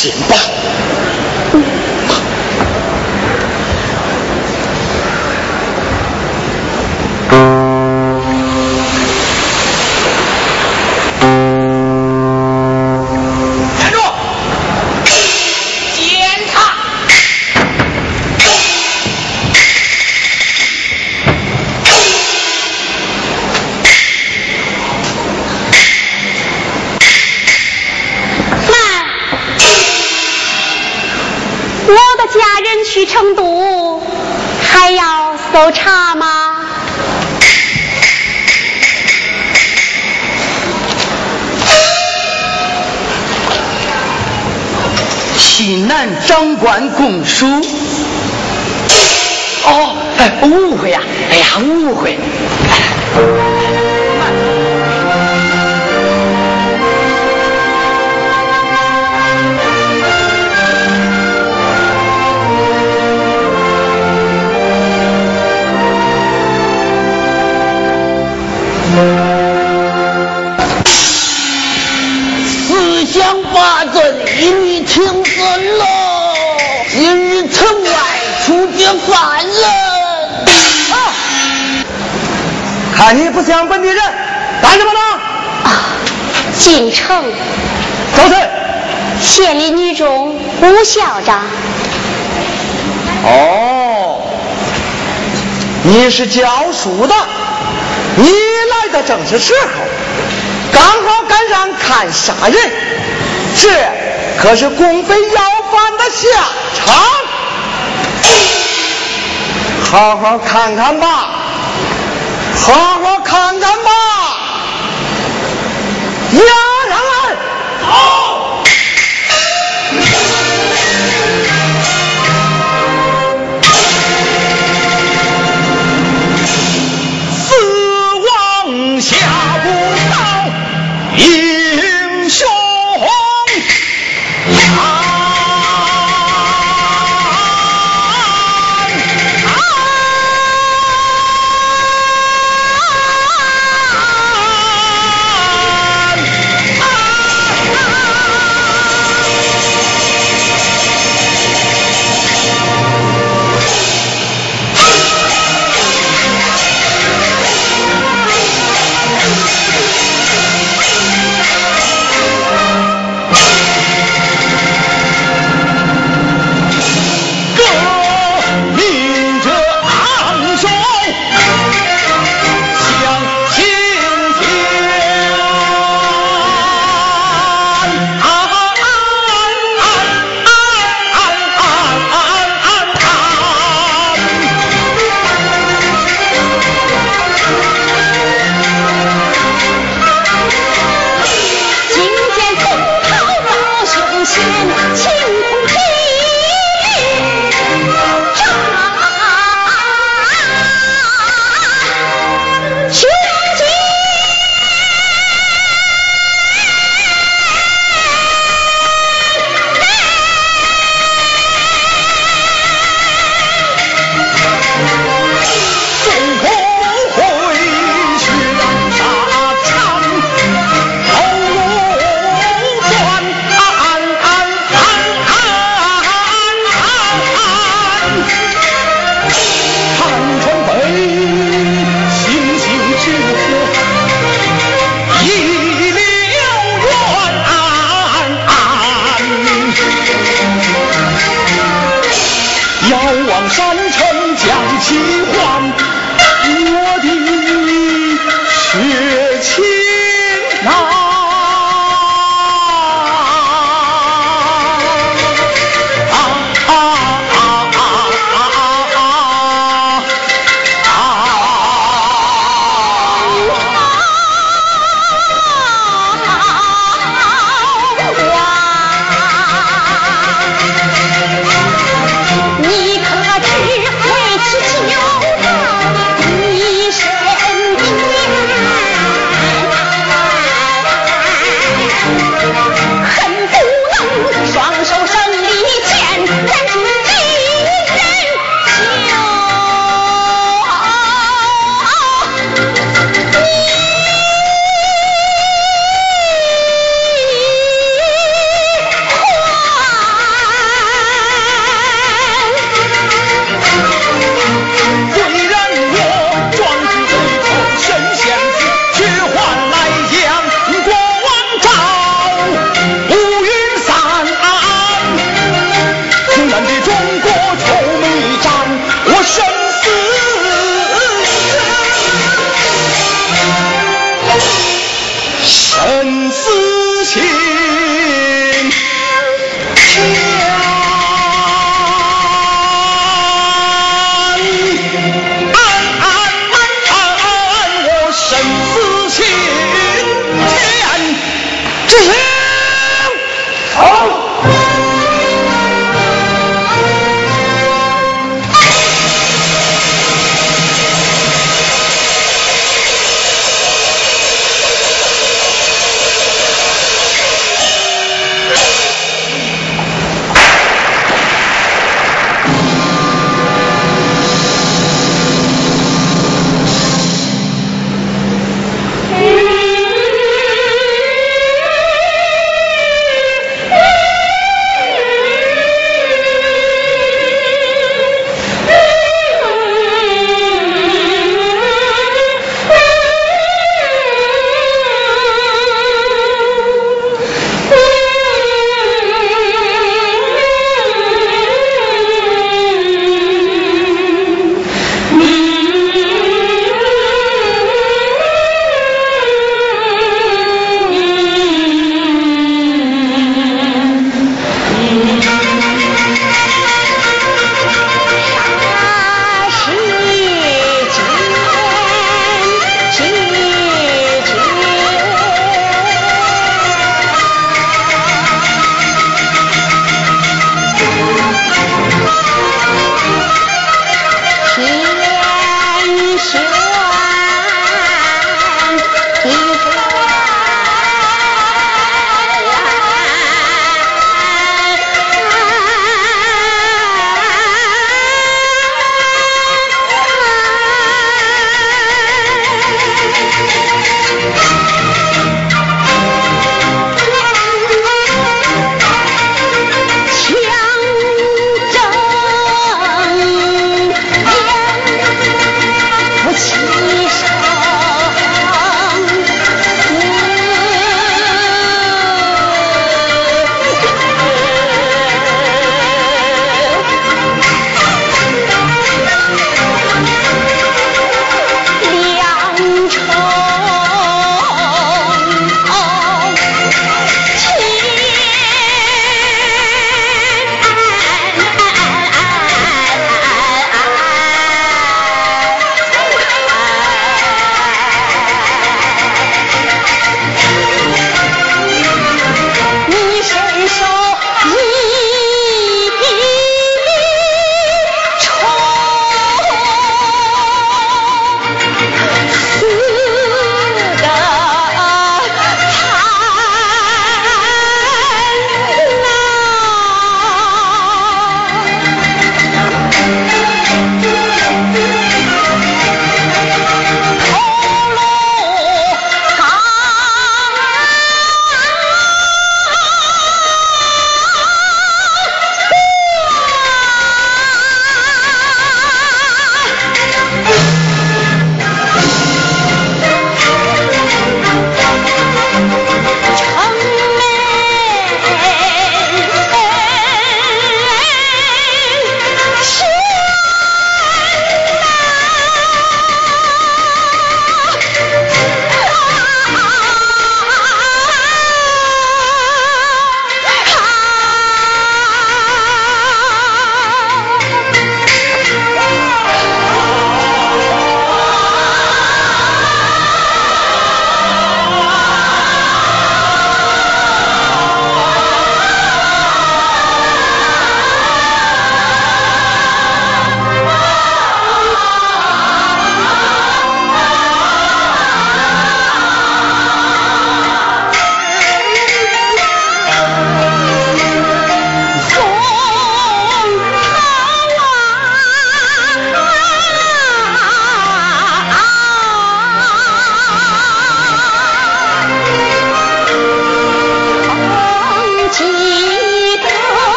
行吧南长官公署。哦，误会呀！哎呀，误会。看你不像本地人，干什么呢？啊！进城。找谁？县里女中吴校长。哦，你是教书的，你来的正是时候，刚好赶上看杀人，这。可是共匪要犯的下场，好好看看吧，好好看看吧，呀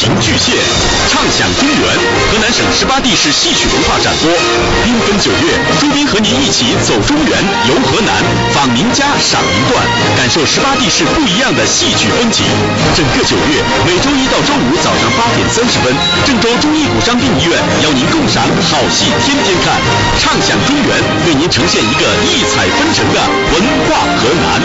情巨献，畅享中原，河南省十八地市戏曲文化展播。缤纷九月，朱斌和您一起走中原，游河南，访名家，赏名段，感受十八地市不一样的戏曲风景。整个九月，每周一到周五早上八点三十分，郑州中医骨伤病医院邀您共赏好戏，天天看，畅享中原，为您呈现一个异彩纷呈的文化河南。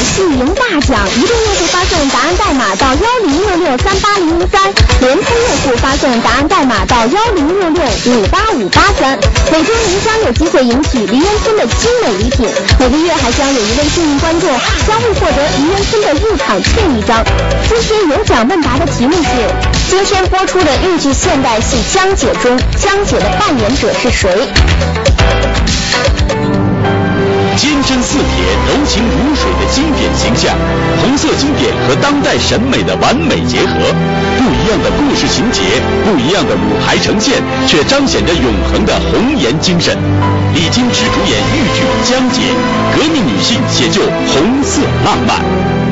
戏赢大奖，移动用户发送答案代码到幺零六六三八零零三，联通用户发送答案代码到幺零六六五八五八三。每天您将有机会赢取梨园村的精美礼品，每个月还将有一位幸运观众将会获得梨园村的入场券一张。今天有奖问答的题目是：今天播出的豫剧现代戏《江姐》中，江姐的扮演者是谁？坚贞似铁、柔情如水的经典形象，红色经典和当代审美的完美结合，不一样的故事情节，不一样的舞台呈现，却彰显着永恒的红颜精神。李金枝主演豫剧《江姐》，革命女性写就红色浪漫。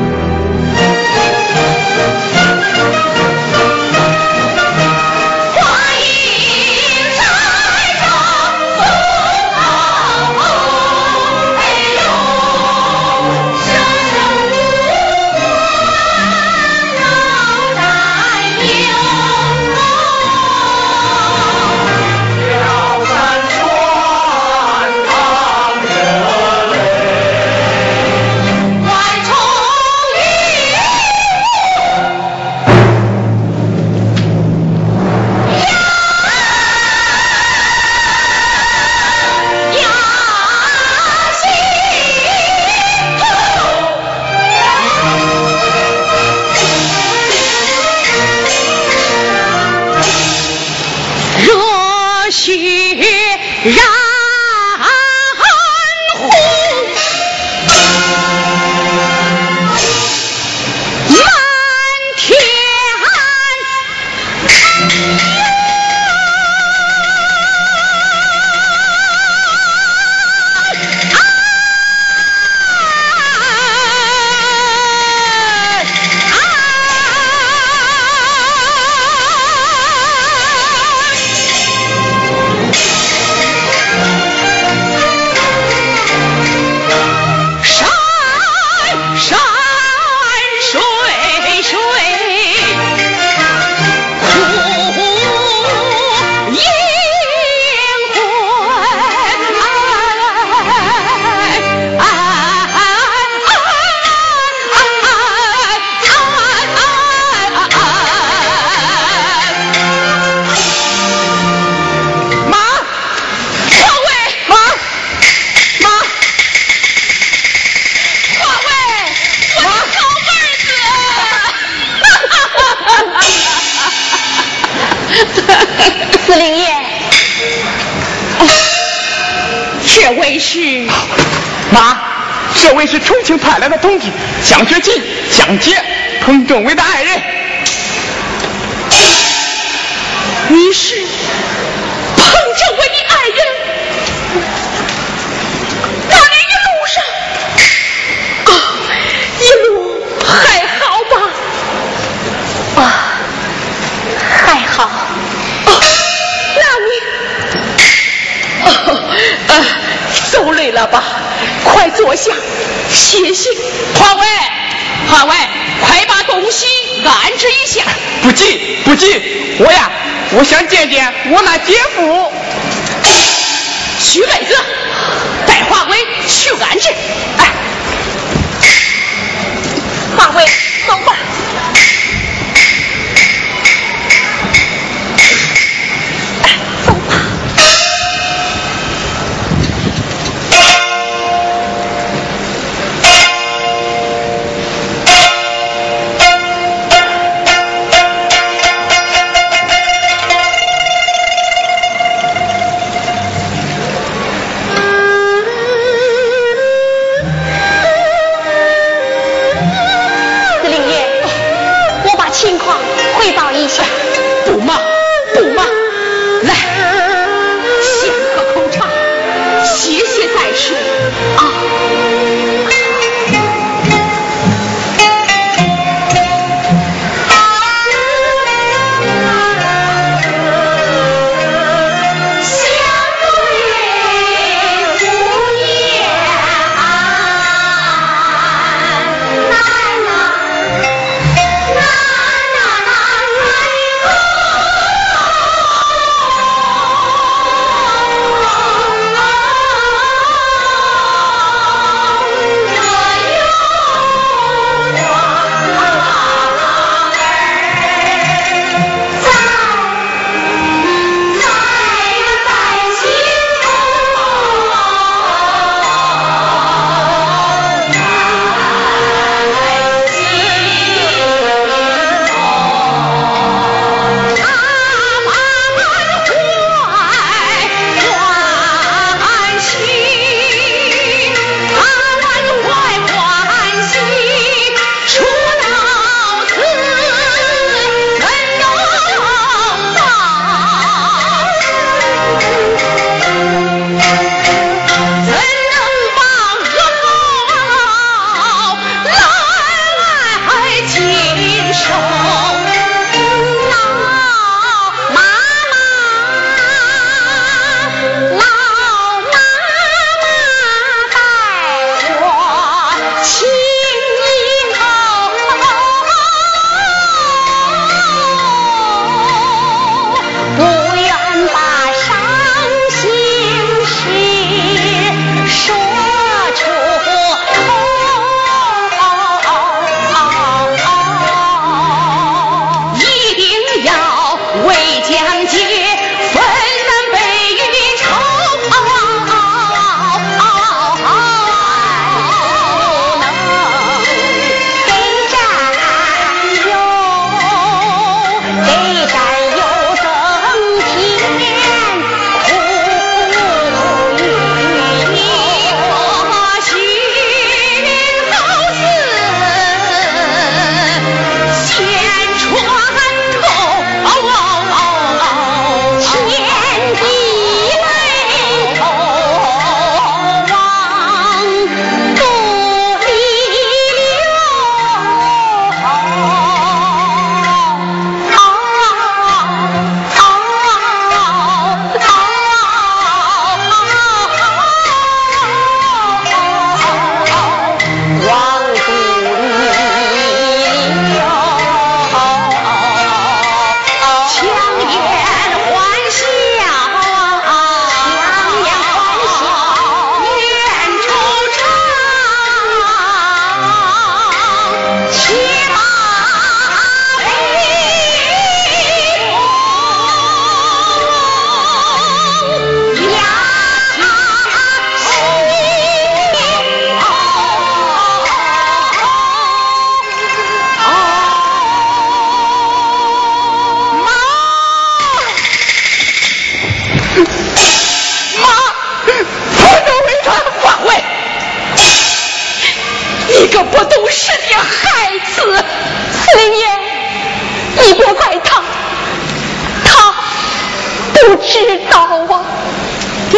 我是重庆派来的同志，蒋学琴、蒋杰、彭政委的爱人。你是彭政委的爱人？那连一路上，啊，一路还好吧？啊，还好。啊，那你，啊，走累了吧？快坐下。谢谢，华伟，华伟，快把东西安置一下。不急不急，我呀，我想见见我那姐夫。徐妹子，带华伟去安置。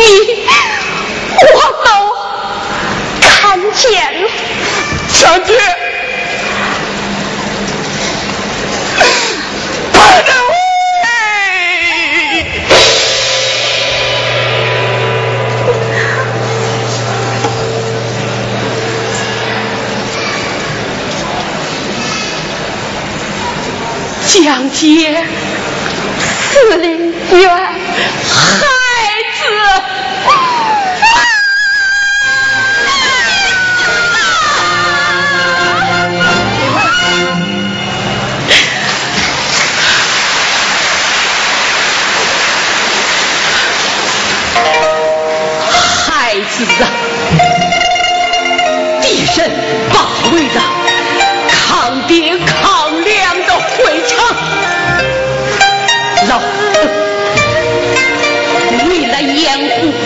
你，我都看见了。小姐。江姐，司令员，好。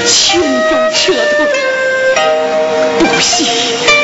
胸中撤痛不息。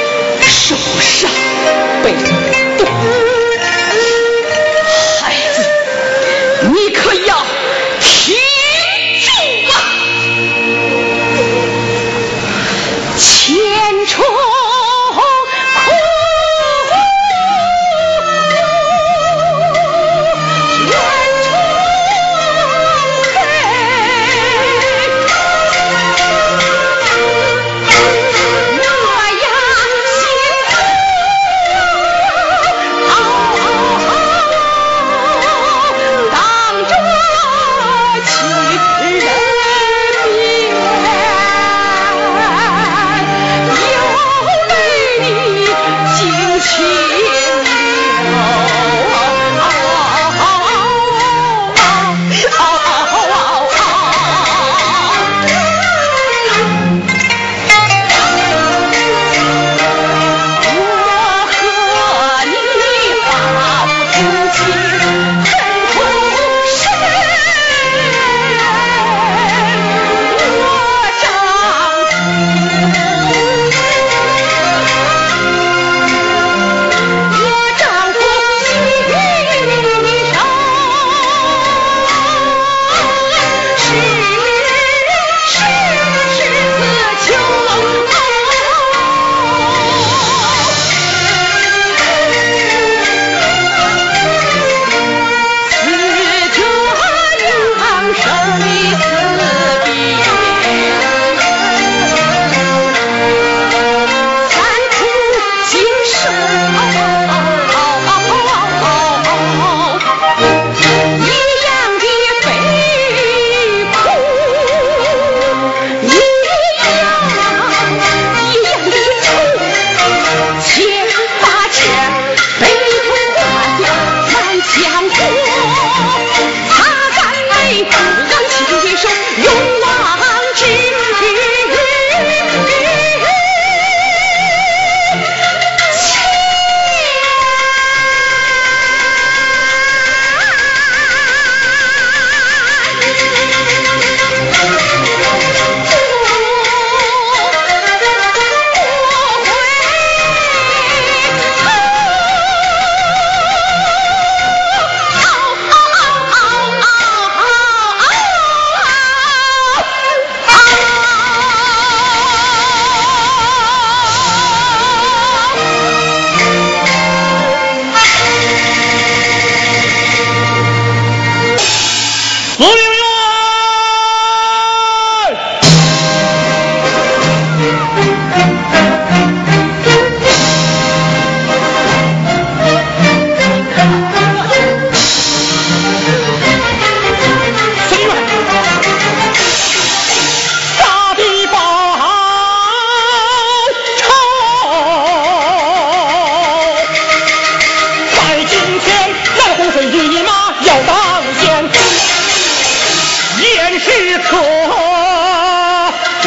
可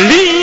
怜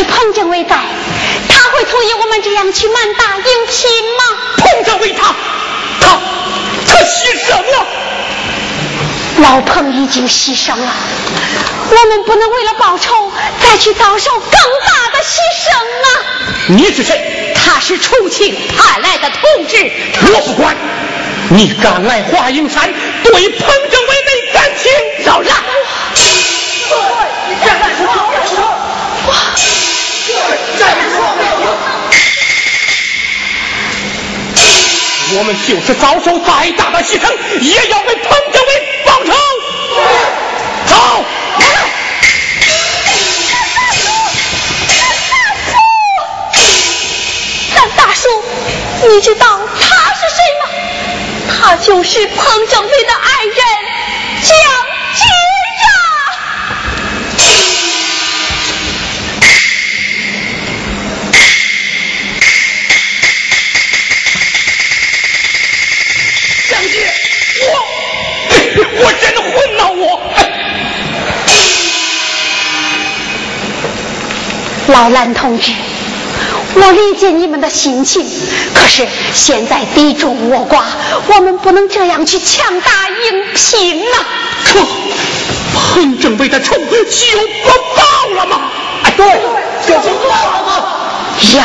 是彭政委在，他会同意我们这样去满大应聘吗？彭政委他他他牺牲了，老彭已经牺牲了，我们不能为了报仇再去遭受更大的牺牲啊！你是谁？他是重庆派来的同志，我不管。你敢来华阴山，对彭政委没感情，饶然。我们就是遭受再大的牺牲，也要为彭政委报仇。走。咱大叔，你知道他是谁吗？他就是彭政委的爱人江老兰同志。我理解你们的心情，可是现在敌众我寡，我们不能这样去强打硬拼呐。可彭政委的仇就不报了吗？哎，对，就是报了吗。要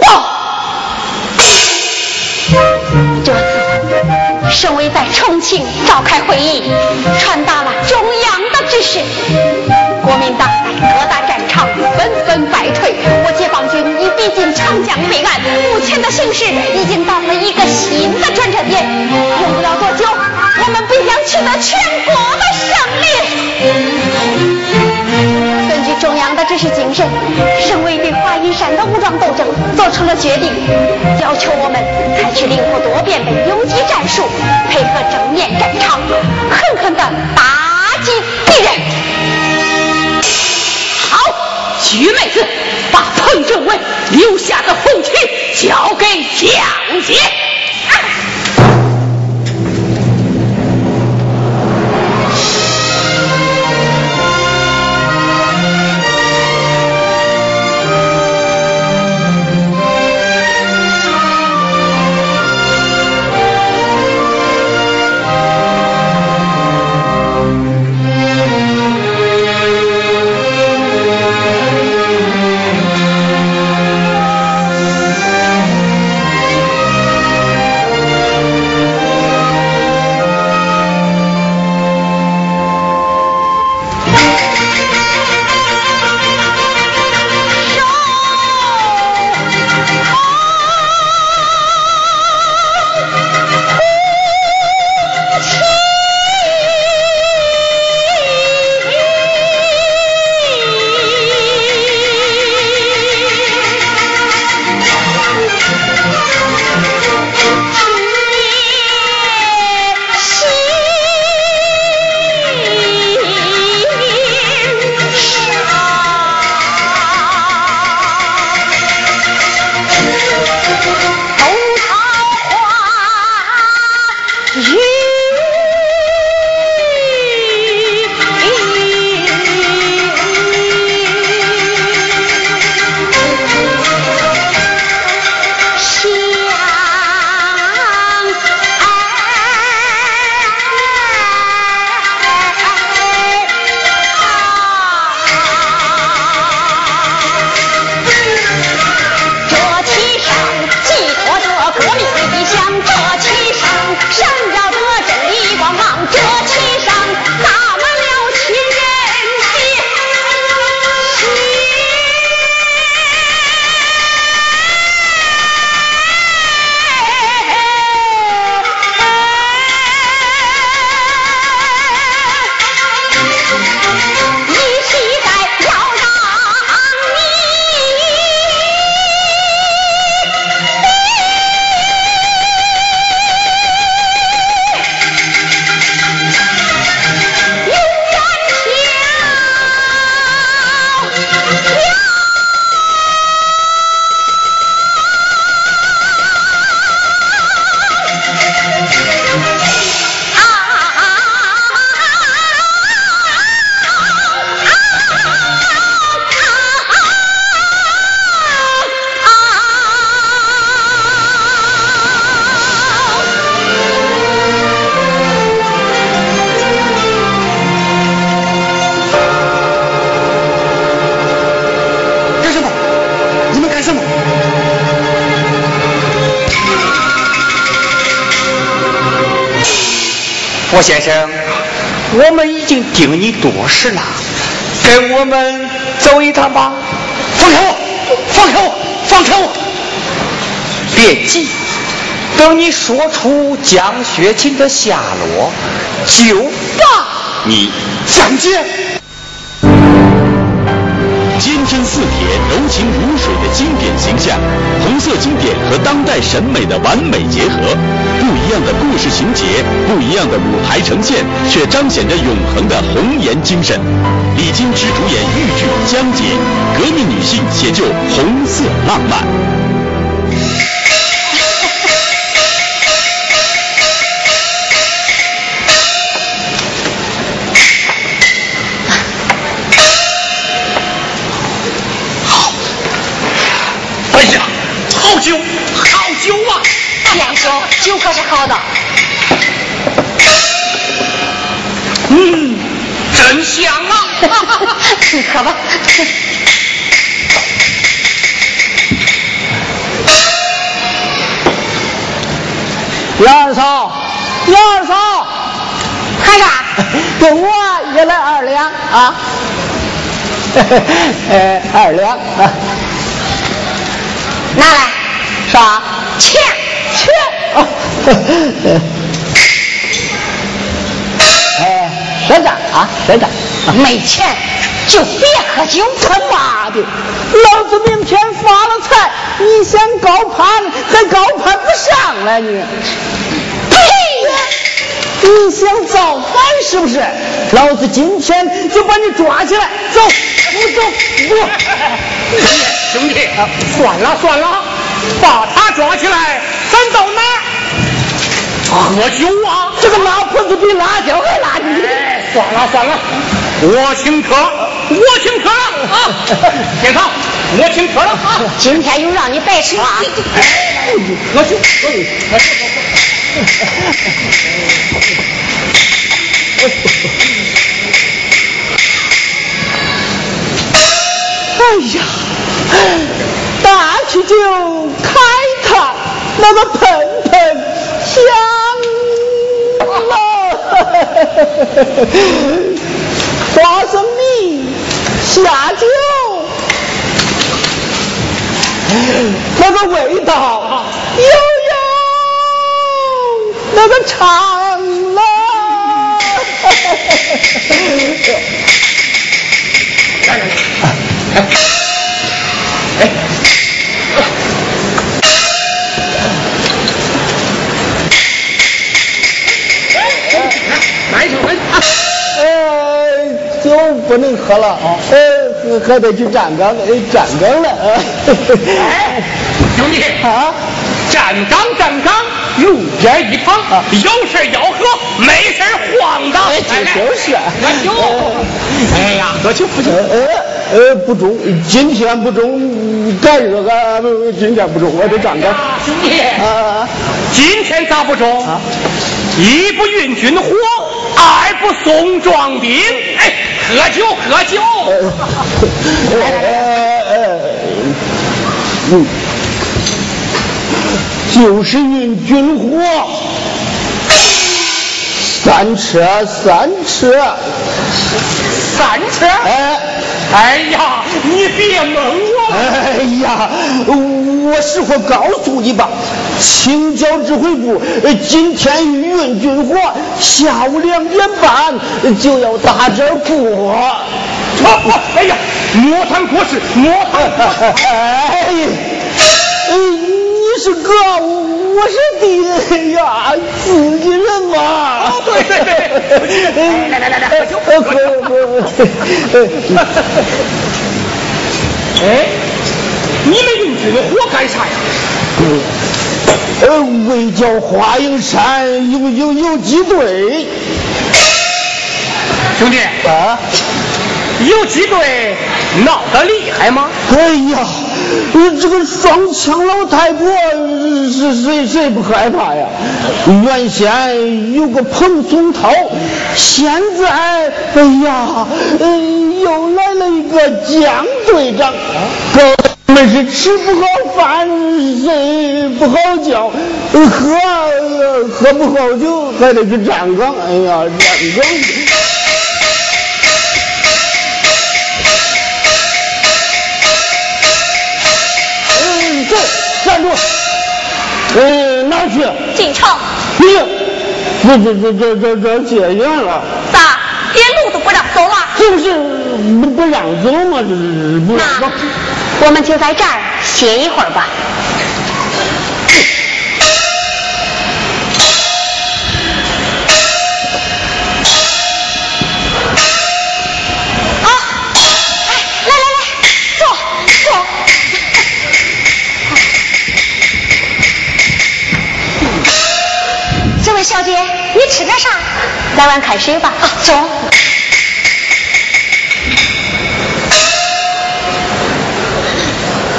报。这次省委在重庆召开会议，传达了中央的指示，国民党在各大战纷纷败退，我解放军已逼近长江北岸，目前的形势已经到了一个新的转折点，用不了多久，我们必将取得全国的胜利。根据中央的指示精神，省委对华阴山的武装斗争做出了决定，要求我们采取灵活多变的游击战术，配合正面战场，狠狠地打击敌人。徐妹子，把彭政委留下的红旗交给蒋杰。郭先生，我们已经盯你多时了，跟我们走一趟吧。放开我！放开我！放开我！别急，等你说出江雪琴的下落，就把你蒋姐。坚贞似铁、柔情如水形象，红色经典和当代审美的完美结合，不一样的故事情节，不一样的舞台呈现，却彰显着永恒的红颜精神。李金枝主演豫剧《江姐》，革命女性写就红色浪漫。先生，酒可是好的。嗯，真香啊！你喝吧。杨二嫂，杨二嫂，喝啥？给我也来二两啊！呃，二两啊，拿来。啥？钱钱 啊！哎，赊账啊，赊账。没钱就别喝酒。他妈的，老子明天发了财，你想高攀还高攀不上了你。呸！你想造反是不是？老子今天就把你抓起来，走，不走，不。兄弟，算了算了。把他抓起来，咱到哪喝酒啊？这个老婆子比辣椒还辣你！算了算了，我请客，我请客了啊！天堂，我请客了啊！今天又让你白吃啊！喝酒，喝酒。哎呀！大起酒开坛，那个喷喷香了，花生米下酒，那个味道悠悠，那个长了。不能喝了啊！呃，还得去站岗，站岗了啊！兄弟啊，站岗站岗，路边一躺，有事吆喝，没事晃荡。哎，就是。喝酒。哎呀，喝酒不中。呃呃，不中，今天不中，改日个今天不中，我得站岗。兄弟啊，今天咋不中？一不运军火，二不送壮丁。哎，喝酒喝酒。来来来，嗯，就是运军火，三车三车，三车。哎。哎呀，你别蒙我！哎呀，我实话告诉你吧，青椒指挥部今天运军火，下午两点半就要打这儿过。哎呀，莫谈国事，莫谈国事。哎，你是哥，我是弟呀，自己人嘛。对对对，来来来来，喝酒喝酒。哎，你们用这个火干啥呀？呃，为剿花影山有有游击队。兄弟啊，游击队闹得厉害吗？哎呀！这个双枪老太婆是谁谁不害怕呀？原先有个彭松涛，现在哎呀，又来了一个江队长，哥们是吃不好饭，睡不好觉，喝喝不好酒还得去站岗，哎呀，站岗。站站住！嗯，哪去？进城。你，这这这这这戒严了。咋？连路都不让走了？这不是不不让走吗？这是不让走。我们就在这儿歇一会儿吧。吃点啥？来碗开水吧。啊，走。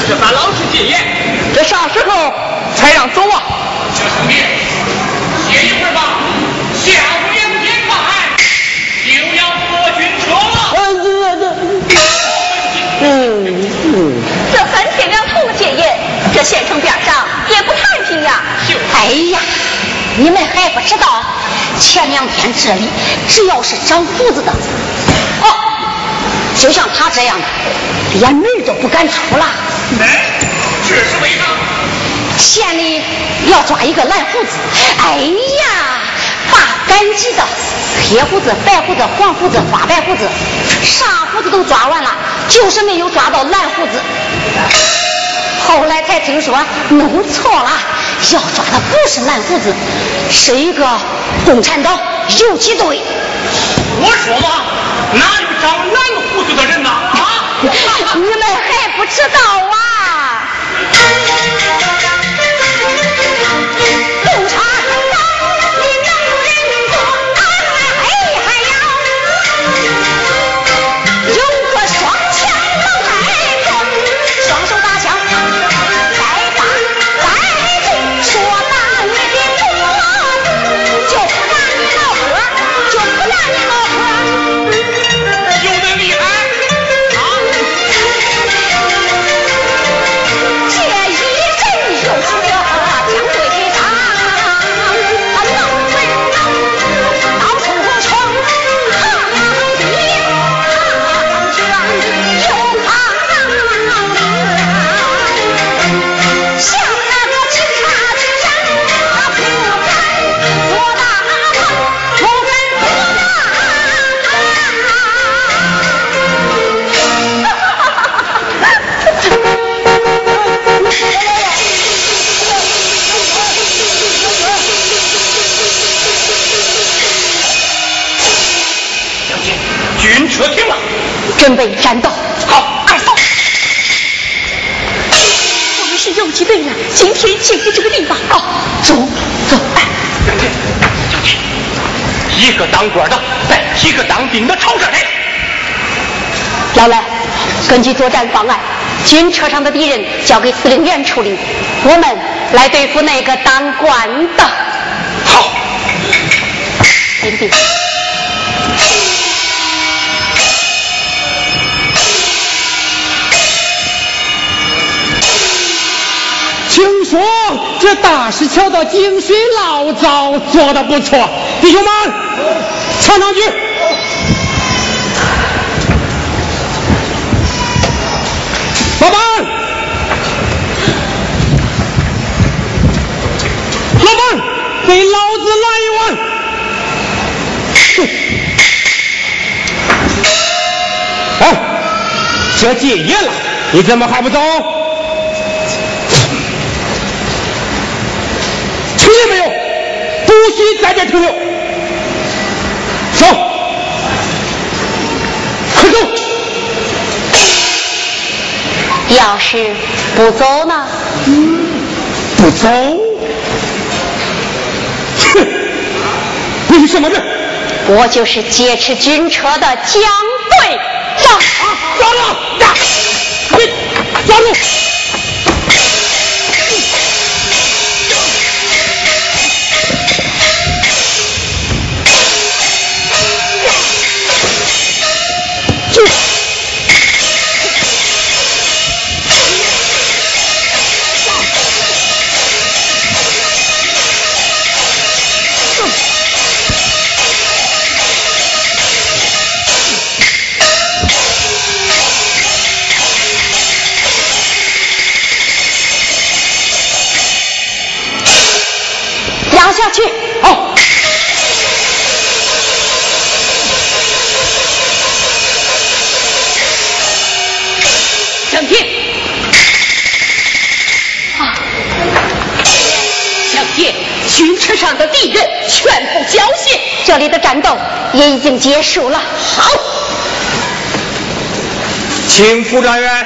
这咱老是戒严，这啥时候才让走啊？小兄弟，歇一会儿吧。下午两点半就要坐军车了。嗯嗯。这三天两头戒严，这县城边上也不太平呀。哎呀。你们还不知道，前两天这里只要是长胡子的，哦，就像他这样的，连门都不敢出了。哎，这是为啥？县里要抓一个蓝胡子，哎呀，把赶集的黑胡子、白胡子、黄胡子、花白胡子，啥胡子都抓完了，就是没有抓到蓝胡子。后来才听说弄错了。要抓的不是蓝胡子，是一个共产党游击队。我说嘛，哪有长蓝胡子的人呐？啊！你们还不知道啊？准备战斗，好，二嫂。我们是游击队员，今天进入这个地方。好，走走。哎，将军，一个当官的带几个当兵的朝这来。老来，根据作战方案，军车上的敌人交给司令员处理，我们来对付那个当官的。好，领兵。说这大石桥的井水老灶做的不错，弟兄们，唱两句。老板，老板，给老子来一碗。哎，这戒严了，你怎么还不走？没有，不许在这停留。走，快走。要是不走呢？不走？哼，你是什么人？我就是劫持军车的江队长。啊，抓住！你抓住！这里的战斗也已经结束了。好，请副专员。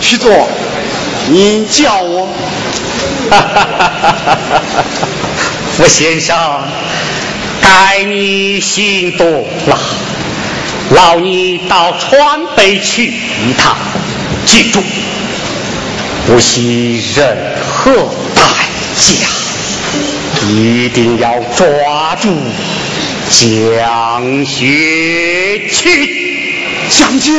徐总，你叫我。哈哈哈哈哈哈！傅先生，该你行动了，劳你到川北去一趟，记住，不惜任何代价，一定要抓住蒋学群。蒋介。